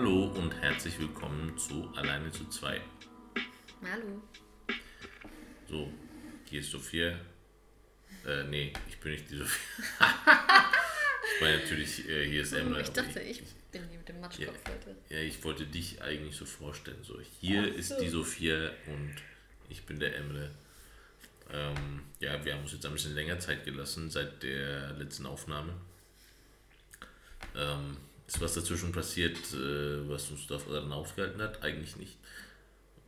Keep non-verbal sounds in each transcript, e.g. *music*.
Hallo und herzlich willkommen zu Alleine zu zwei. Hallo. So, hier ist Sophia. Äh, nee, ich bin nicht die Sophia. *laughs* ich meine natürlich, äh, hier ist Emre. Ich aber dachte, ich bin hier mit dem Matschkopf heute. Ja, ich wollte dich eigentlich so vorstellen. So, hier Ach ist so. die Sophia und ich bin der Emre. Ähm, ja, wir haben uns jetzt ein bisschen länger Zeit gelassen seit der letzten Aufnahme. Ähm, ist was dazwischen passiert, äh, was uns daran aufgehalten hat? Eigentlich nicht.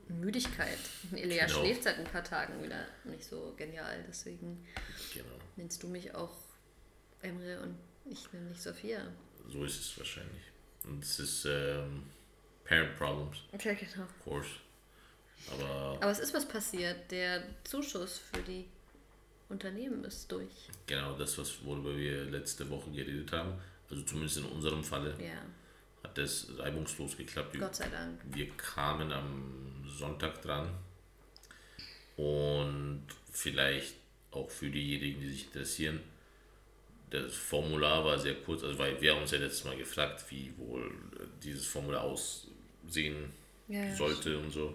Müdigkeit. Elia Genau. schläft seit ein paar Tagen wieder nicht so genial. Deswegen Genau, nennst du mich auch Emre und ich nenne dich Sophia. so ist es wahrscheinlich. Und es ist ähm, Parent Problems, Okay, genau. of course. Aber Aber es ist was passiert. Der Zuschuss für die Unternehmen ist durch. genau das, was, worüber wir letzte Woche geredet haben, also zumindest in unserem Falle, Ja, hat das reibungslos geklappt. Gott sei Dank. Wir kamen am Sonntag dran und vielleicht auch für diejenigen, die sich interessieren, das Formular war sehr kurz, also weil wir haben uns ja letztes Mal gefragt, wie wohl dieses Formular aussehen Ja, sollte und so.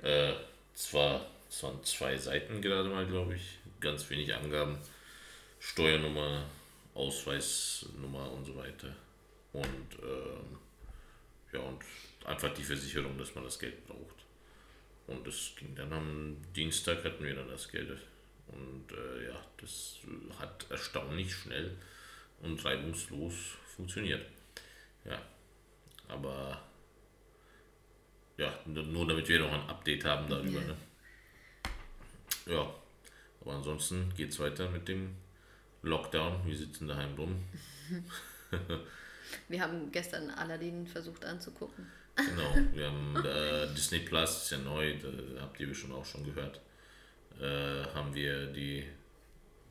Äh, es, war, es waren zwei Seiten gerade mal, glaube ich, ganz wenig Angaben, Steuernummer, Ausweisnummer und so weiter. Und ähm, ja, und einfach die Versicherung, dass man das Geld braucht. Und das ging dann am Dienstag hatten wir dann das Geld. Und äh, ja, das hat erstaunlich schnell und reibungslos funktioniert. Ja, aber ja, nur damit wir noch ein Update haben darüber. Ja. Ne? Ja, aber ansonsten geht's weiter mit dem Lockdown. Wir sitzen daheim rum. *laughs* Wir haben gestern Aladdin versucht anzugucken. Genau, wir haben *laughs* äh, Disney Plus, ist ja neu, da habt ihr bestimmt auch schon gehört. Äh, haben wir die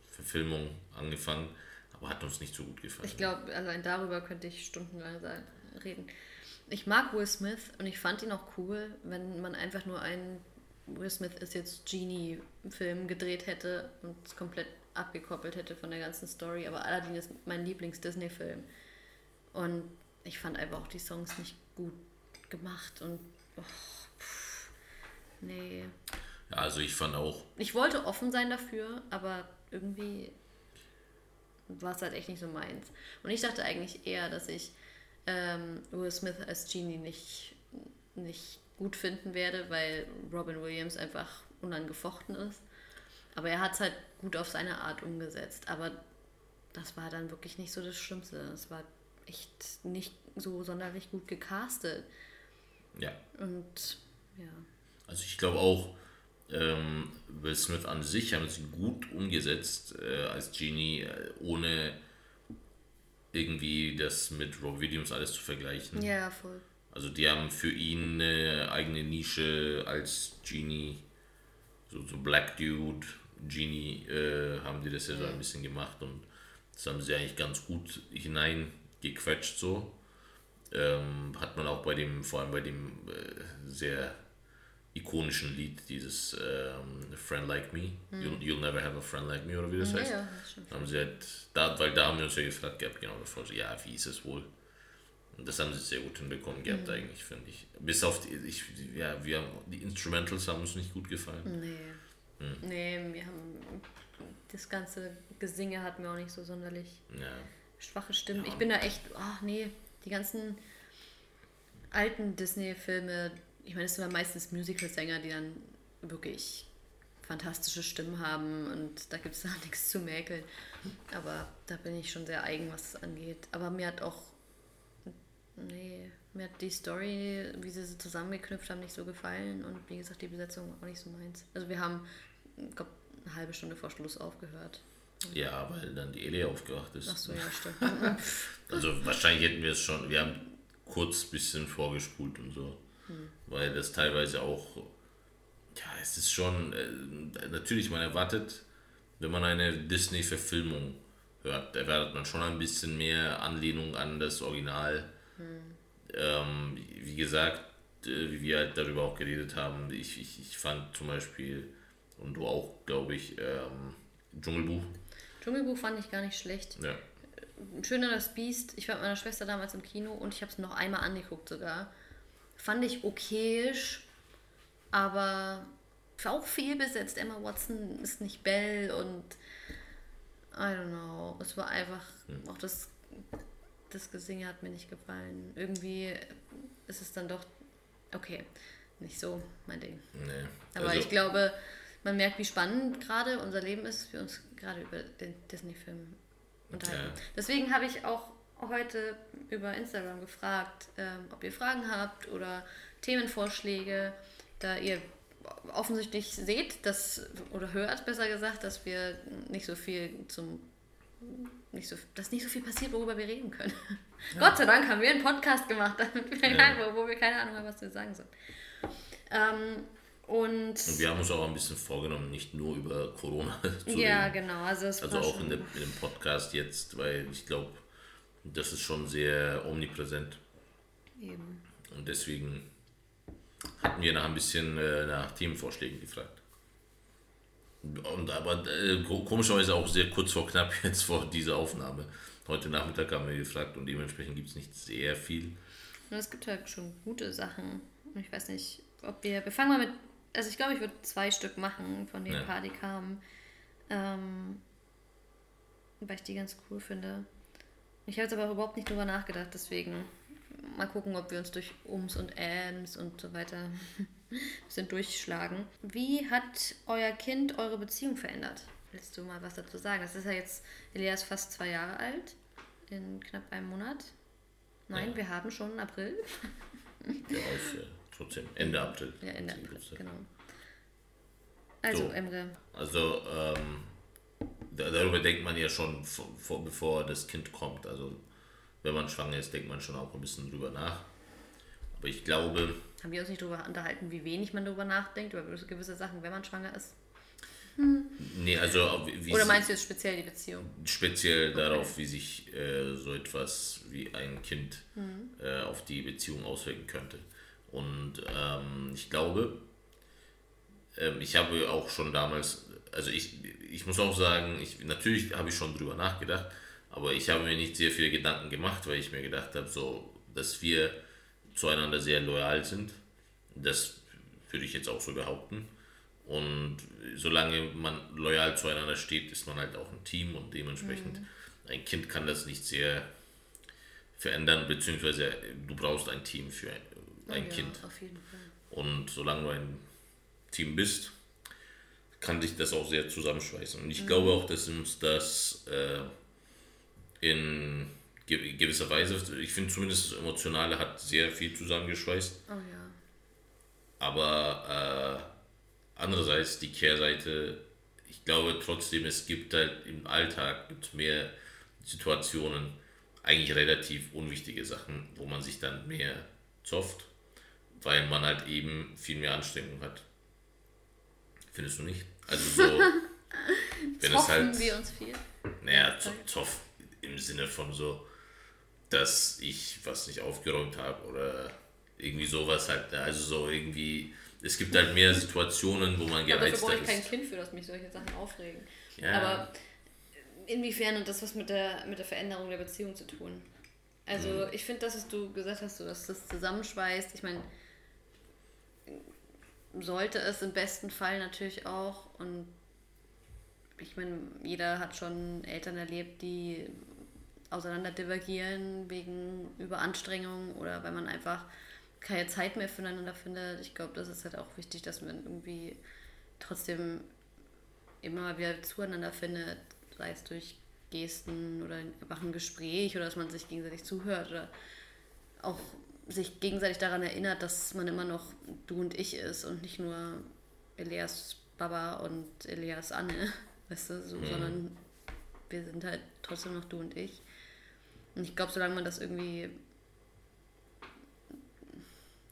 Verfilmung angefangen, aber hat uns nicht so gut gefallen. Ich glaube, allein darüber könnte ich stundenlang sagen, reden. Ich mag Will Smith und ich fand ihn auch cool, wenn man einfach nur einen Will Smith ist jetzt Genie-Film gedreht hätte und es komplett abgekoppelt hätte von der ganzen Story. Aber Aladdin ist mein Lieblings-Disney-Film. Und ich fand einfach auch die Songs nicht gut gemacht und oh, pff, nee. Ja, also ich fand auch, Ich wollte offen sein dafür, aber irgendwie war es halt echt nicht so meins. Und ich dachte eigentlich eher, dass ich ähm, Will Smith als Genie nicht, nicht gut finden werde, weil Robin Williams einfach unangefochten ist. Aber er hat es halt gut auf seine Art umgesetzt. Aber das war dann wirklich nicht so das Schlimmste. Es war echt nicht so sonderlich gut gecastet. ja, Und ja. also ich glaube auch, ähm, Will Smith an sich haben sie gut umgesetzt äh, als Genie, äh, ohne irgendwie das mit Rob Williams alles zu vergleichen. Ja, voll. Also die haben für ihn eine eigene Nische als Genie, so, so Black Dude, Genie, äh, haben die das ja so ein bisschen gemacht und das haben sie eigentlich ganz gut hineingequetscht so. Ähm, hat man auch bei dem, vor allem bei dem äh, sehr ikonischen Lied, dieses ähm, Friend Like Me, you'll, you'll Never Have a Friend Like Me oder wie das Ja, heißt. ja, das. Haben sie halt, da, weil da haben wir uns ja gefragt gehabt, genau davor, ja, wie ist es wohl? Und das haben sie sehr gut hinbekommen gehabt, eigentlich, finde ich. Bis auf die, ich, ja, wir haben, die Instrumentals haben uns nicht gut gefallen. Nee. Nee, wir haben das ganze Gesinge hat mir auch nicht so sonderlich Ja, schwache Stimmen. Ich bin da echt, ach nee, die ganzen alten Disney-Filme, ich meine, es sind ja meistens Musical-Sänger, die dann wirklich fantastische Stimmen haben und da gibt es *laughs* da nichts zu mäkeln. Aber da bin ich schon sehr eigen, was es angeht. Aber mir hat auch, nee, mir hat die Story, wie sie sie zusammengeknüpft haben, nicht so gefallen und wie gesagt, die Besetzung auch nicht so meins. Also wir haben, ich glaube, eine halbe Stunde vor Schluss aufgehört. ja, weil dann die Elia aufgewacht ist. Ach so, ja, stimmt. *laughs* *laughs* Also wahrscheinlich hätten wir es schon, wir haben kurz ein bisschen vorgespult und so. Weil das teilweise auch, ja, es ist schon, äh, natürlich, man erwartet, wenn man eine Disney-Verfilmung hört, erwartet man schon ein bisschen mehr Anlehnung an das Original. Ähm, wie gesagt, äh, wie wir halt darüber auch geredet haben, ich, ich, ich fand zum Beispiel, und du auch, glaube ich, ähm, Dschungelbuch, Dschungelbuch fand ich gar nicht schlecht. ja, Schöner das Biest. Ich war mit meiner Schwester damals im Kino und ich habe es noch einmal angeguckt sogar. Fand ich okayisch, aber auch viel besetzt. Emma Watson ist nicht Belle und I don't know. Es war einfach, hm. auch das, das Gesinge hat mir nicht gefallen. Irgendwie ist es dann doch, okay, nicht so mein Ding. Nee. Aber also, ich glaube, man merkt, wie spannend gerade unser Leben ist, wir uns gerade über den Disney-Film unterhalten. Ja. Deswegen habe ich auch heute über Instagram gefragt, ähm, ob ihr Fragen habt oder Themenvorschläge, da ihr offensichtlich seht, dass, oder hört besser gesagt, dass wir nicht so viel zum nicht so, dass nicht so viel passiert, worüber wir reden können. Ja. Gott sei Dank haben wir einen Podcast gemacht, wir ja. wo wir keine Ahnung haben, was wir sagen sollen. Ähm, und, und, wir haben uns auch ein bisschen vorgenommen, nicht nur über Corona *laughs* zu ja, reden. genau. Also, also auch in, der, in, dem Podcast jetzt, weil ich glaube, das ist schon sehr omnipräsent. Eben. Und deswegen hatten wir nach ein bisschen äh, nach Themenvorschlägen gefragt. Und aber äh, komischerweise auch sehr kurz vor knapp *laughs* jetzt vor dieser Aufnahme. Heute Nachmittag haben wir gefragt und dementsprechend gibt es nicht sehr viel. Und es gibt halt schon gute Sachen. Ich weiß nicht, ob wir. Wir fangen mal mit. Also ich glaube, ich würde zwei Stück machen von den ja. paar, die kamen. Ähm, weil ich die ganz cool finde. Ich habe jetzt aber überhaupt nicht drüber nachgedacht, deswegen mal gucken, ob wir uns durch Ums und Äms und so weiter *laughs* bisschen durchschlagen. Wie hat euer Kind eure Beziehung verändert? Willst du mal was dazu sagen? Das ist ja jetzt, Elias fast zwei Jahre alt, in knapp einem Monat. Nein, ja. wir haben schon April. ja, ist ja trotzdem Ende April. Ja, Ende April, genau. Also, so, Emre. Also, ähm, darüber denkt man ja schon, vor, bevor das Kind kommt. Also, wenn man schwanger ist, denkt man schon auch ein bisschen drüber nach. Aber ich glaube. Haben wir uns nicht darüber unterhalten, wie wenig man darüber nachdenkt, über gewisse Sachen, wenn man schwanger ist? Hm. Nee, also wie Oder meinst du jetzt speziell die Beziehung? Speziell okay. darauf, wie sich äh, so etwas wie ein Kind hm. äh, auf die Beziehung auswirken könnte. Und ähm, ich glaube, ähm, ich habe auch schon damals, also ich, ich muss auch sagen, ich, natürlich habe ich schon drüber nachgedacht, aber ich habe mir nicht sehr viele Gedanken gemacht, weil ich mir gedacht habe, so, dass wir zueinander sehr loyal sind. Das würde ich jetzt auch so behaupten. Und solange man loyal zueinander steht, ist man halt auch ein Team und dementsprechend mhm. ein Kind kann das nicht sehr verändern, beziehungsweise du brauchst ein Team für ein, oh ja, Kind. Und solange du ein Team bist, kann sich das auch sehr zusammenschweißen. Und ich mhm. glaube auch, dass uns das äh, in gewisser Weise, ich finde zumindest das Emotionale hat sehr viel zusammengeschweißt. Oh ja. Aber äh, andererseits die Kehrseite, ich glaube trotzdem, es gibt halt im Alltag gibt mehr Situationen, eigentlich relativ unwichtige Sachen, wo man sich dann mehr zofft, weil man halt eben viel mehr Anstrengung hat. Findest du nicht? Also so, *laughs* wenn es halt. wir uns viel? Naja, zoff im Sinne von so, dass ich was nicht aufgeräumt habe oder irgendwie sowas halt. Ne? Also so irgendwie, es gibt halt mehr Situationen, wo man gereizt ist. Dafür brauche ich kein Kind für, dass mich solche Sachen aufregen. Ja. Aber inwiefern hat das was mit der, mit der Veränderung der Beziehung zu tun? Also mhm. ich finde, dass du gesagt hast, so, dass das zusammenschweißt. Ich meine, sollte es im besten Fall natürlich auch und ich meine, jeder hat schon Eltern erlebt, die auseinander divergieren wegen Überanstrengung oder weil man einfach keine Zeit mehr füreinander findet. Ich glaube, das ist halt auch wichtig, dass man irgendwie trotzdem immer wieder zueinander findet, sei es durch Gesten oder einfach ein Gespräch oder dass man sich gegenseitig zuhört oder auch sich gegenseitig daran erinnert, dass man immer noch du und ich ist und nicht nur Elias Baba und Elias Anne, *laughs* weißt du, so, mhm. sondern wir sind halt trotzdem noch du und ich. Und ich glaube, solange man das irgendwie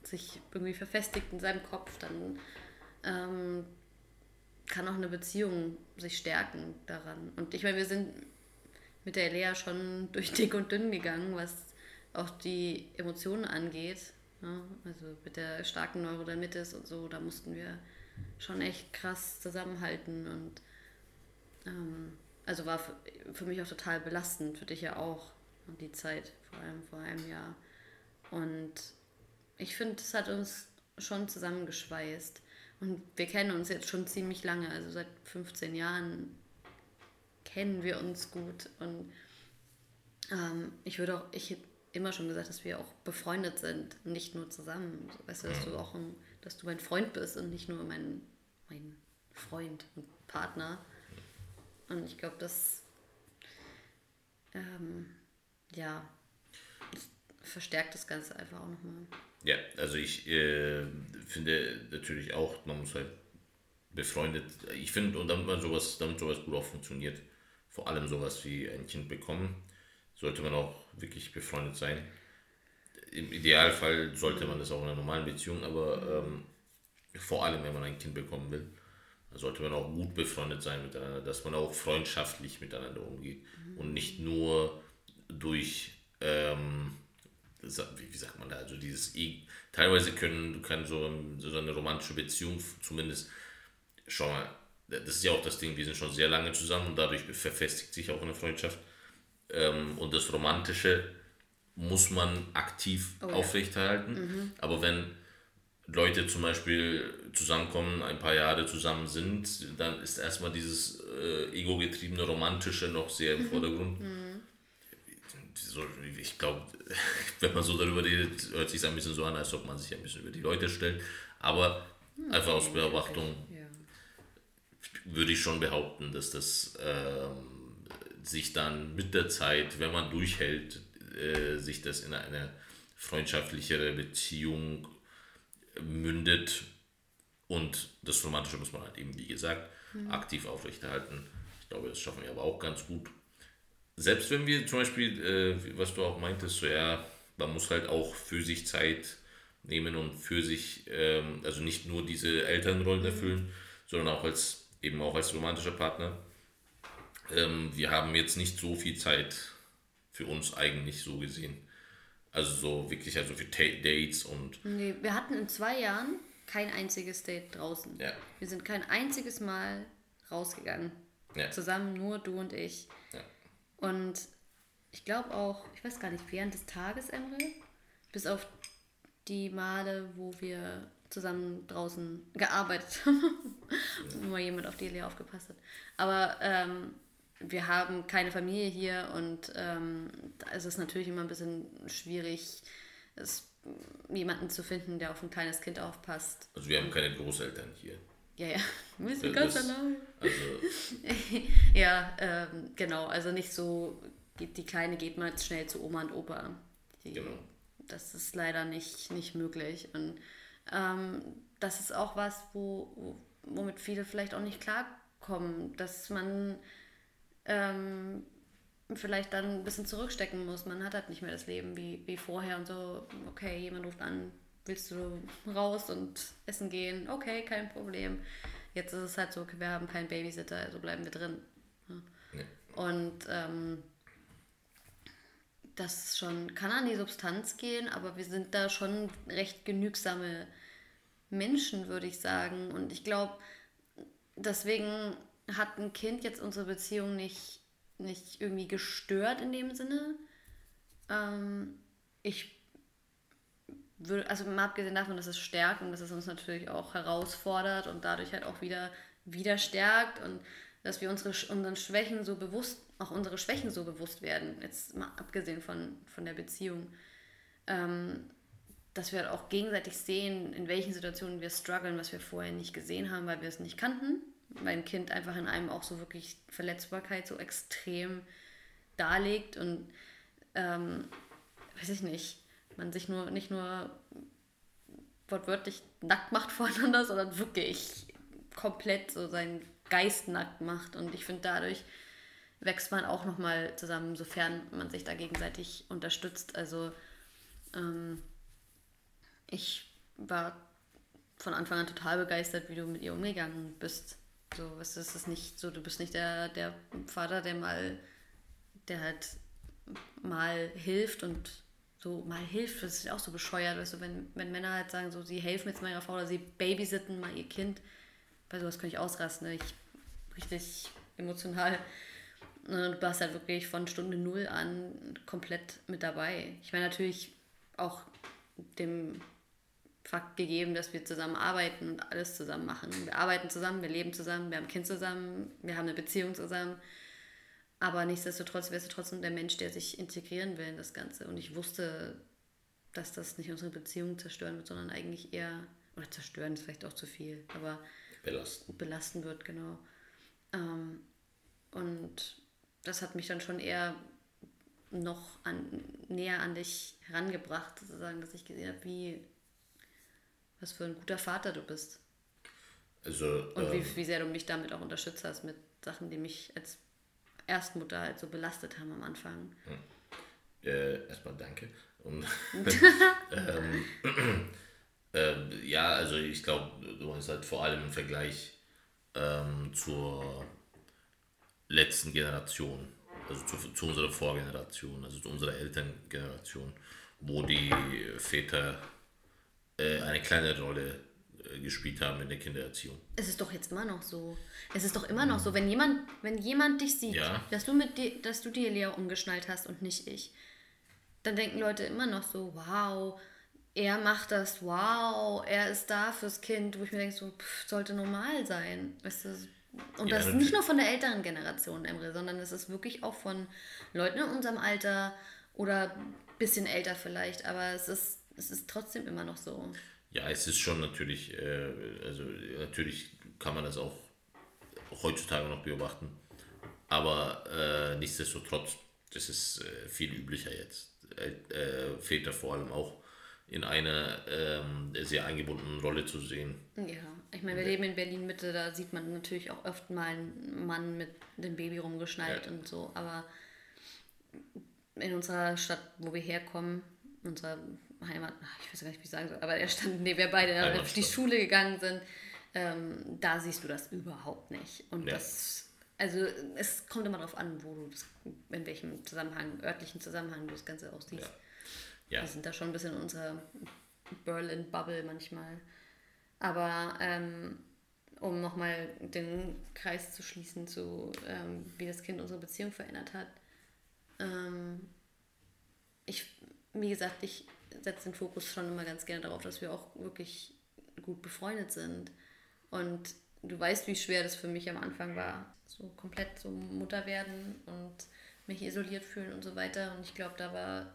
sich irgendwie verfestigt in seinem Kopf, dann ähm, kann auch eine Beziehung sich stärken daran. Und ich meine, wir sind mit der Elea schon *laughs* durch dick und dünn gegangen, was auch die Emotionen angeht. Ne? Also mit der starken Neurodermitis und so, da mussten wir schon echt krass zusammenhalten und ähm, also war für mich auch total belastend, für dich ja auch, die Zeit, vor allem vor einem Jahr. Und ich finde, es hat uns schon zusammengeschweißt. Und wir kennen uns jetzt schon ziemlich lange, also seit 15 Jahren kennen wir uns gut. Und ähm, ich würde auch, ich hätte immer schon gesagt, dass wir auch befreundet sind, nicht nur zusammen. Weißt du, dass du auch ein, dass du mein Freund bist und nicht nur mein, mein Freund und Partner. Und ich glaube, das ähm, ja, das verstärkt das Ganze einfach auch nochmal. Ja, also ich äh, finde natürlich auch, man muss halt befreundet, ich finde, und damit man sowas, damit sowas gut auch funktioniert, vor allem sowas wie ein Kind bekommen, sollte man auch wirklich befreundet sein. Im Idealfall sollte man das auch in einer normalen Beziehung, aber ähm, vor allem, wenn man ein Kind bekommen will, sollte man auch gut befreundet sein miteinander, dass man auch freundschaftlich miteinander umgeht mhm. und nicht nur durch ähm, wie, sagt man da, also dieses, e teilweise können, du kannst so, so eine romantische Beziehung zumindest, schau mal, das ist ja auch das Ding, wir sind schon sehr lange zusammen und dadurch verfestigt sich auch eine Freundschaft. Ähm, und das Romantische muss man aktiv oh, aufrechterhalten. Ja. Mhm. Aber wenn Leute zum Beispiel zusammenkommen, ein paar Jahre zusammen sind, dann ist erstmal dieses äh, ego-getriebene Romantische noch sehr im Vordergrund. Mhm so, ich glaube, *laughs* wenn man so darüber redet, hört sich ein bisschen so an, als ob man sich ein bisschen über die Leute stellt. Aber hm, einfach aus Beobachtung ja. würde ich schon behaupten, dass das ähm, sich dann mit der Zeit, wenn man durchhält, äh, sich das in eine freundschaftlichere Beziehung mündet. Und das Romantische muss man halt eben, wie gesagt, mhm. aktiv aufrechterhalten. Ich glaube, das schaffen wir aber auch ganz gut selbst wenn wir zum Beispiel, äh, was du auch meintest, so ja, man muss halt auch für sich Zeit nehmen und für sich, ähm, also nicht nur diese Elternrollen erfüllen, sondern auch als eben auch als romantischer Partner. Ähm, wir haben jetzt nicht so viel Zeit für uns eigentlich so gesehen. Also so wirklich, also für Dates und. Nee, wir hatten in zwei Jahren kein einziges Date draußen. Ja. Wir sind kein einziges Mal rausgegangen. Ja. Zusammen, nur du und ich. Ja. Und ich glaube auch, ich weiß gar nicht, während des Tages, Emre, bis auf die Male, wo wir zusammen draußen gearbeitet *laughs* haben, wo mal jemand auf die Lea aufgepasst hat. Aber ähm, wir haben keine Familie hier und ähm, es ist natürlich immer ein bisschen schwierig, es, jemanden zu finden, der auf ein kleines Kind aufpasst. Also wir haben keine Großeltern hier. Ja, ja. *laughs* Bist du ganz allein. Also. *laughs* ja, ähm, genau. Also nicht so, die, Kleine geht mal schnell zu Oma und Opa. Die, genau. Das ist leider nicht, nicht möglich. Und ähm, das ist auch was, wo, womit viele vielleicht auch nicht klarkommen, dass man ähm, vielleicht dann ein bisschen zurückstecken muss. Man hat halt nicht mehr das Leben wie, wie vorher und so, okay, jemand ruft an, willst du raus und essen gehen? Okay, kein Problem. Jetzt ist es halt so, wir haben keinen Babysitter, also bleiben wir drin. Ja. Und ähm, das schon kann an die Substanz gehen, aber wir sind da schon recht genügsame Menschen, würde ich sagen. Und ich glaube, deswegen hat ein Kind jetzt unsere Beziehung nicht, nicht irgendwie gestört in dem Sinne. Ähm, ich würde, also mal abgesehen davon, dass es stärkt und dass es uns natürlich auch herausfordert und dadurch halt auch wieder, wieder stärkt und dass wir unsere, unseren Schwächen so bewusst, auch unsere Schwächen so bewusst werden, jetzt mal abgesehen von, von der Beziehung, ähm, dass wir halt auch gegenseitig sehen, in welchen Situationen wir strugglen, was wir vorher nicht gesehen haben, weil wir es nicht kannten, weil ein Kind einfach in einem auch so wirklich Verletzbarkeit so extrem darlegt und ähm, weiß ich nicht, man sich nur nicht nur wortwörtlich nackt macht *laughs* voreinander, sondern wirklich komplett so seinen Geist nackt macht. Und ich finde, dadurch wächst man auch nochmal zusammen, sofern man sich da gegenseitig unterstützt. Also ähm, ich war von Anfang an total begeistert, wie du mit ihr umgegangen bist. So, es ist nicht so, du bist nicht der, der Vater, der mal, der halt mal hilft und so mal hilft, das ist auch so bescheuert, weißt du, wenn, wenn Männer halt sagen, so, sie helfen jetzt meiner Frau oder sie babysitten mal ihr Kind, bei sowas könnte ich ausrasten, ne? ich richtig emotional. Ne, du warst halt wirklich von Stunde null an komplett mit dabei. Ich meine natürlich auch dem Fakt gegeben, dass wir zusammen arbeiten und alles zusammen machen. Wir arbeiten zusammen, wir leben zusammen, wir haben ein Kind zusammen, wir haben eine Beziehung zusammen. Aber nichtsdestotrotz wärst du trotzdem der Mensch, der sich integrieren will in das Ganze. Und ich wusste, dass das nicht unsere Beziehung zerstören wird, sondern eigentlich eher, oder zerstören ist vielleicht auch zu viel, aber belasten, belasten wird, genau. Ähm, und das hat mich dann schon eher noch an, näher an dich herangebracht, sozusagen, dass ich gesehen habe, wie, was für ein guter Vater du bist. Also, und ähm, wie, wie sehr du mich damit auch unterstützt hast mit Sachen, die mich als Erstmutter halt so belastet haben am Anfang. Hm. Äh, erstmal danke. Und, *laughs* ähm, *clears throat* äh, ja, also ich glaube, du hast halt vor allem im Vergleich ähm, zur letzten Generation, also zu, zu unserer Vorgeneration, also zu unserer Elterngeneration, wo die Väter äh, eine kleine Rolle gespielt haben in der Kindererziehung. Es ist doch jetzt immer noch so. Es ist doch immer noch so, wenn jemand, wenn jemand dich sieht, ja. dass du mit dir, dass du dir Lea umgeschnallt hast und nicht ich, dann denken Leute immer noch so, wow, er macht das, wow, er ist da fürs Kind, wo ich mir denke, so, pff, sollte normal sein. Weißt du, und ja, das ist nicht nur von der älteren Generation, Emre, sondern es ist wirklich auch von Leuten in unserem Alter oder ein bisschen älter vielleicht, aber es ist, es ist trotzdem immer noch so. Ja, es ist schon natürlich, äh, also natürlich kann man das auch heutzutage noch beobachten, aber äh, nichtsdestotrotz, das ist äh, viel üblicher jetzt. Äh, Väter vor allem auch in einer ähm, sehr eingebundenen Rolle zu sehen. Ja, ich meine, wir leben in Berlin Mitte, da sieht man natürlich auch oft mal einen Mann mit dem Baby rumgeschnallt ja. und so, aber in unserer Stadt, wo wir herkommen, unserer Heimat, ich weiß gar nicht, wie ich sagen soll, aber der Stand, in dem wir beide auf die Schule gegangen sind, ähm, da siehst du das überhaupt nicht. Und ja. das, also es kommt immer darauf an, wo du das, in welchem Zusammenhang, örtlichen Zusammenhang du das Ganze auch siehst. Ja. Ja. Wir sind da schon ein bisschen in unserer Berlin-Bubble manchmal. Aber ähm, um nochmal den Kreis zu schließen zu, ähm, wie das Kind unsere Beziehung verändert hat. Ähm, ich, wie gesagt, ich setze den Fokus schon immer ganz gerne darauf, dass wir auch wirklich gut befreundet sind. Und du weißt, wie schwer das für mich am Anfang war. So komplett so Mutter werden und mich isoliert fühlen und so weiter. Und ich glaube, da war,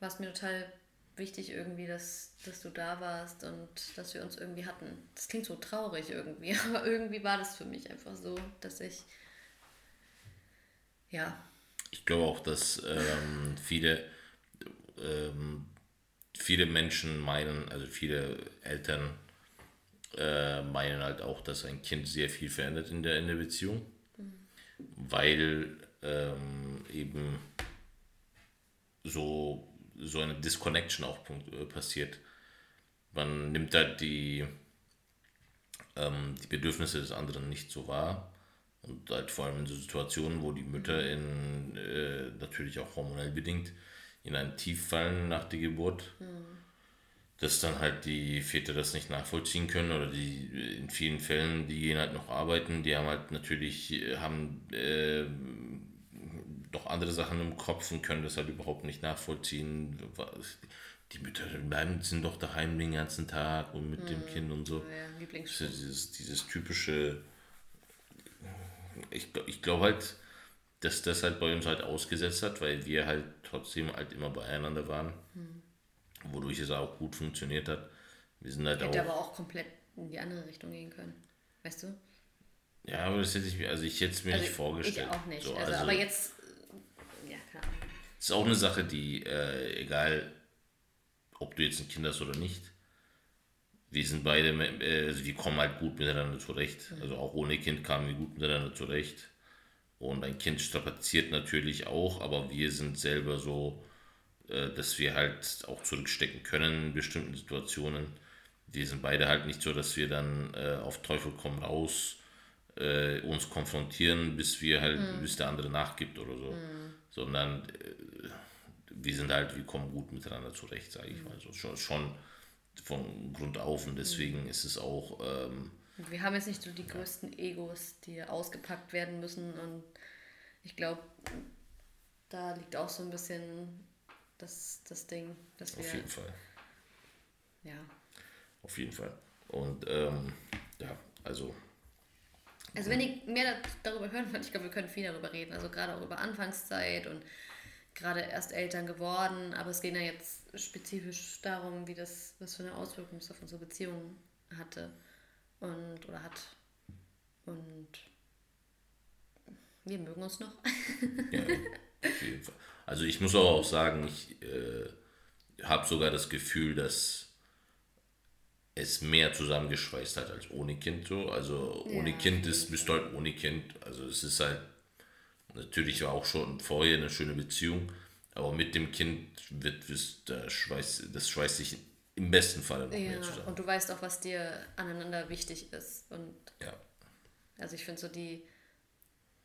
es mir total wichtig irgendwie, dass, dass du da warst und dass wir uns irgendwie hatten. Das klingt so traurig irgendwie, *laughs* aber irgendwie war das für mich einfach so, dass ich, ja. Ich glaube auch, dass ähm, viele ähm, viele Menschen meinen, also viele Eltern äh, meinen halt auch, dass ein Kind sehr viel verändert in der, in der Beziehung, mhm. weil ähm, eben so, so eine Disconnection auch äh, passiert. Man nimmt halt die, ähm, die Bedürfnisse des anderen nicht so wahr und halt vor allem in so Situationen, wo die Mütter in, äh, natürlich auch hormonell bedingt in ein Tief fallen nach der Geburt. Mhm. Dass dann halt die Väter das nicht nachvollziehen können oder die in vielen Fällen, die gehen halt noch arbeiten, die haben halt natürlich, haben äh, noch andere Sachen im Kopf und können das halt überhaupt nicht nachvollziehen. Die Mütter bleiben, sind doch daheim den ganzen Tag und mit mhm. dem Kind und so. Ja, dieses, dieses typische, ich, ich glaube halt, dass das halt bei uns halt ausgesetzt hat, weil wir halt trotzdem halt immer beieinander waren, hm. wodurch es auch gut funktioniert hat. Wir sind halt hätte auch, aber auch komplett in die andere Richtung gehen können, weißt du? Ja, aber das hätte ich mir, also ich hätte es mir also nicht vorgestellt. Ich auch nicht. So, also, also, aber jetzt, ja klar. Es ist auch eine Sache, die, äh, egal ob du jetzt ein Kind hast oder nicht, wir sind beide, äh, also wir kommen halt gut miteinander zurecht. Mhm. Also auch ohne Kind kamen wir gut miteinander zurecht. Und ein Kind strapaziert natürlich auch, aber wir sind selber so, äh, dass wir halt auch zurückstecken können in bestimmten Situationen. Wir sind beide halt nicht so, dass wir dann äh, auf Teufel komm raus äh, uns konfrontieren, bis wir halt, mhm. bis der andere nachgibt oder so. Mhm. Sondern wir sind halt, wir kommen gut miteinander zurecht, sage ich mhm. mal. So, schon, schon von Grund auf und deswegen mhm. ist es auch. Ähm, wir haben jetzt nicht so die größten Egos, die ausgepackt werden müssen und ich glaube, da liegt auch so ein bisschen das, das Ding, dass wir. Auf jeden Fall. Ja. Auf jeden Fall. Und ähm, ja, also. Also wenn ihr mehr darüber hören wollt, ich glaube, wir können viel darüber reden. Also gerade auch über Anfangszeit und gerade erst Eltern geworden, aber es geht ja jetzt spezifisch darum, wie das, was für eine Auswirkung es auf unsere Beziehung hatte und oder hat. Und wir mögen uns noch. ja, auf jeden Fall. Also ich muss auch sagen, ich äh, habe sogar das Gefühl, dass es mehr zusammengeschweißt hat als ohne Kind so. Also ohne Ja, Kind ist, bist du halt ohne Kind. Also es ist halt, natürlich war auch schon vorher eine schöne Beziehung, aber mit dem Kind wird wird der Schweiß, das schweißt sich im besten Fall noch Ja, mehr zusammen. und du weißt auch, was dir aneinander wichtig ist. Und Ja. also ich finde so die,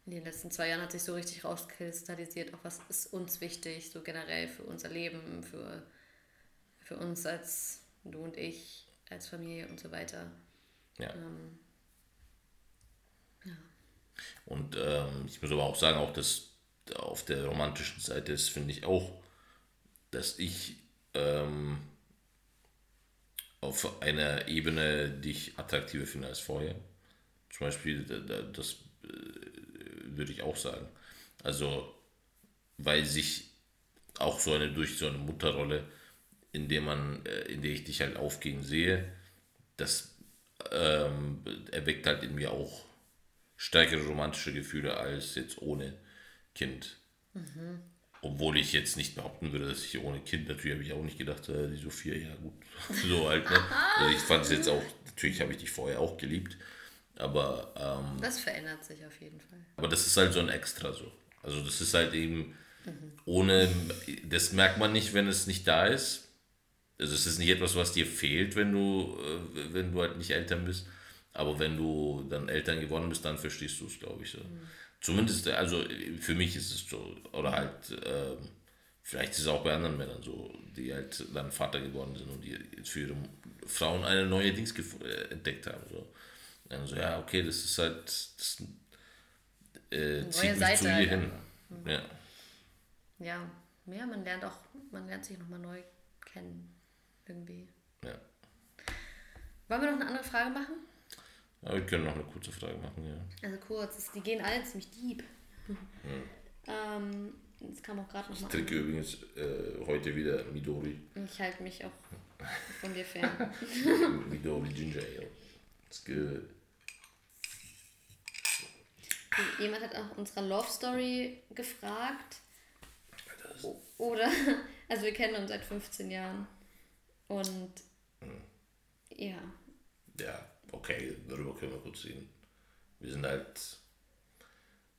in den letzten zwei Jahren hat sich so richtig rauskristallisiert, auch was ist uns wichtig, so generell für unser Leben, für, für uns als du und ich, als Familie und so weiter. Ja. Ähm, ja. Und ähm, ich muss aber auch sagen, auch das auf der romantischen Seite ist, finde ich auch, dass ich ähm, auf einer Ebene dich attraktiver finde als vorher. Zum Beispiel, da- da- das würde ich auch sagen. Also, weil sich auch so eine durch so eine Mutterrolle, in der man, äh, in der ich dich halt aufgehen sehe, das ähm, erweckt halt in mir auch stärkere romantische Gefühle als jetzt ohne Kind. Obwohl ich jetzt nicht behaupten würde, dass ich ohne Kind, natürlich habe ich auch nicht gedacht, äh, die Sophia, ja gut, *laughs* so halt, ne? Also ich fand es jetzt auch, natürlich habe ich dich vorher auch geliebt, aber, ähm, Das verändert sich auf jeden Fall. aber das ist halt so ein Extra so. Also das ist halt eben ohne, das merkt man nicht, wenn es nicht da ist. Also es ist nicht etwas, was dir fehlt, wenn du, äh, wenn du halt nicht Eltern bist. Aber wenn du dann Eltern geworden bist, dann verstehst du es, glaube ich. So. Zumindest, also für mich ist es so. Oder halt, ähm, vielleicht ist es auch bei anderen Männern so, die halt dann Vater geworden sind und die jetzt für ihre Frauen eine neue Dings äh, entdeckt haben. So. Dann so, ja, okay, das ist halt, das äh, zieht mich Seite zu halt hin. Ja. Ja, ja, man lernt auch, man lernt sich nochmal neu kennen. Irgendwie. Ja. Wollen wir noch eine andere Frage machen? Aber wir können noch eine kurze Frage machen, ja. Also kurz, es- die gehen alle ziemlich deep. *laughs* Ähm, jetzt kam auch gerade Ich nochmal. trinke übrigens äh, heute wieder Midori. Ich halte mich auch *laughs* von dir fern. *laughs* Midori Ginger Ale. It's good. Jemand hat auch unserer Love Story gefragt. Oder, *laughs* also wir kennen uns seit 15 Jahren. Und ja, Ja, okay, darüber können wir kurz reden. Wir sind halt,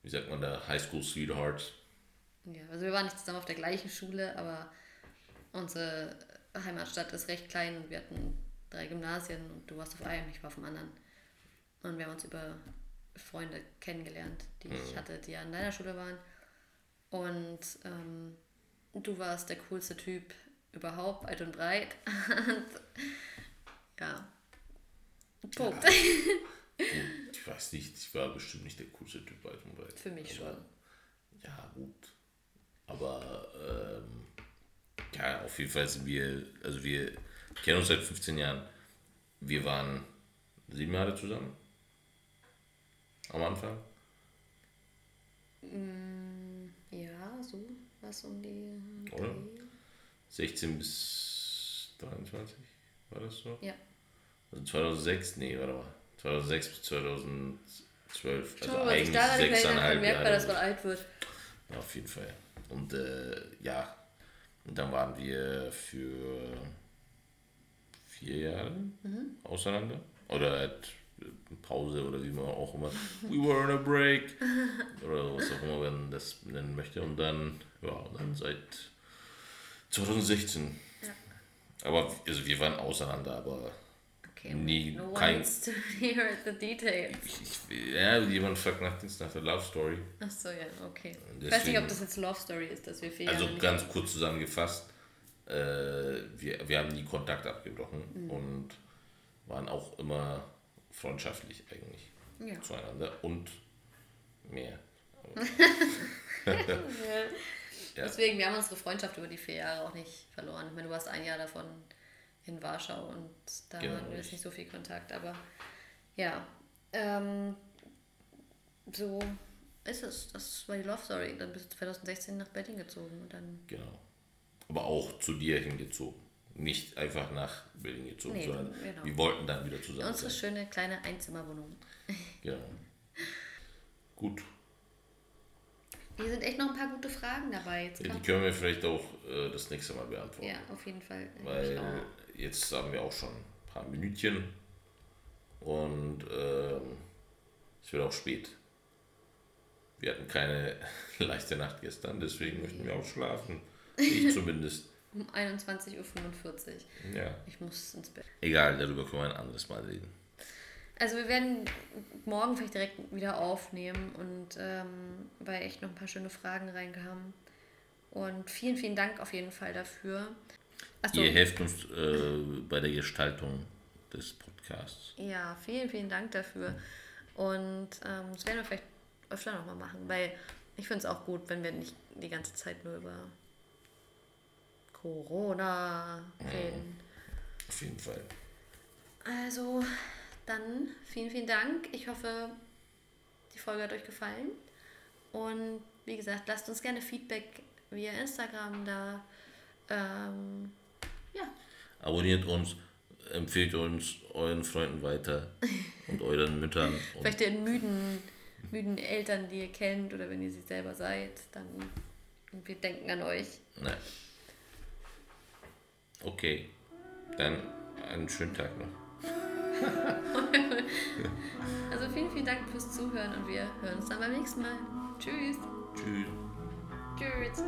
wie sagt man da, Highschool Sweethearts. ja, also wir waren nicht zusammen auf der gleichen Schule, aber unsere Heimatstadt ist recht klein und wir hatten drei Gymnasien und du warst auf einem, ich war auf dem anderen. Und wir haben uns über Freunde kennengelernt, die ich hatte, die an deiner Schule waren. Und ähm, du warst der coolste Typ überhaupt, weit und breit. Und, ja. Punkt. *laughs* Ich weiß nicht, ich war bestimmt nicht der coolste Typ weit und breit. Für mich Aber- schon. Ja, gut. Aber ähm, ja, auf jeden Fall sind wir, also wir kennen uns seit 15 Jahren. Wir waren sieben Jahre zusammen. Am Anfang. Ja, so was um die. Oder? 16 bis 23, war das so? Ja. Also 2006, nee, warte mal. 2006 bis 2012. Also Schau, ich eigentlich sechseinhalb Jahre. dass man alt wird. Ja, auf jeden Fall. Und äh, ja, und dann waren wir für vier Jahre Mhm. auseinander. Oder halt Pause oder wie man auch immer. We were on a break. *laughs* oder was auch immer man das nennen möchte. Und dann, ja, dann seit 2016. Ja. Aber also wir waren auseinander, aber Okay. Nie, no one kein- to *laughs* hear the details. ich, ich, ja, jemand fragt nach, nach der Love Story. Achso, ja, okay. Ich weiß nicht, Deswegen- ob das jetzt Love Story ist, dass wir vier Also Jahre ganz kurz zusammengefasst, äh, wir, wir haben nie Kontakt abgebrochen Mhm. und waren auch immer freundschaftlich eigentlich Ja. zueinander und mehr. *laughs* ja. Deswegen, wir haben unsere Freundschaft über die vier Jahre auch nicht verloren. Ich meine, du warst ein Jahr davon in Warschau und da genau, hatten wir jetzt nicht so viel Kontakt, aber ja. Ähm, so ist es. Das war die Love Story. Dann bist du 2016 nach Berlin gezogen und dann. Genau. Aber auch zu dir hingezogen. Nicht einfach nach Berlin gezogen, nee, sondern genau. wir wollten dann wieder zusammen. Unsere sein. schöne kleine Einzimmerwohnung. *laughs* Genau. Gut. Hier sind echt noch ein paar gute Fragen dabei. Jetzt ja, die können wir vielleicht auch äh, das nächste Mal beantworten. Ja, auf jeden Fall. Weil jetzt haben wir auch schon ein paar Minütchen und ähm, es wird auch spät. Wir hatten keine *laughs* leichte Nacht gestern, deswegen möchten wir auch schlafen. Ich *laughs* zumindest. Um 21.45 Uhr. Ja. Ich muss ins Bett. Egal, darüber können wir ein anderes Mal reden. Also wir werden morgen vielleicht direkt wieder aufnehmen und ähm, weil echt noch ein paar schöne Fragen reinkamen. Und vielen, vielen Dank auf jeden Fall dafür. Achso. Ihr helft uns äh, bei der Gestaltung des Podcasts. Ja, vielen, vielen Dank dafür. Und ähm, das werden wir vielleicht öfter nochmal machen, weil ich finde es auch gut, wenn wir nicht die ganze Zeit nur über Corona reden. Auf jeden Fall. Also, dann vielen, vielen Dank. Ich hoffe, die Folge hat euch gefallen. Und wie gesagt, lasst uns gerne Feedback via Instagram da. Ähm, ja. Abonniert uns, empfehlt uns euren Freunden weiter *laughs* und euren Müttern. Und Vielleicht den müden, müden Eltern, die ihr kennt oder wenn ihr sie selber seid, dann wir denken an euch. Nein. Okay, dann einen schönen Tag noch. *laughs* also vielen, vielen Dank fürs Zuhören und wir hören uns dann beim nächsten Mal. Tschüss. Tschüss. Tschüss.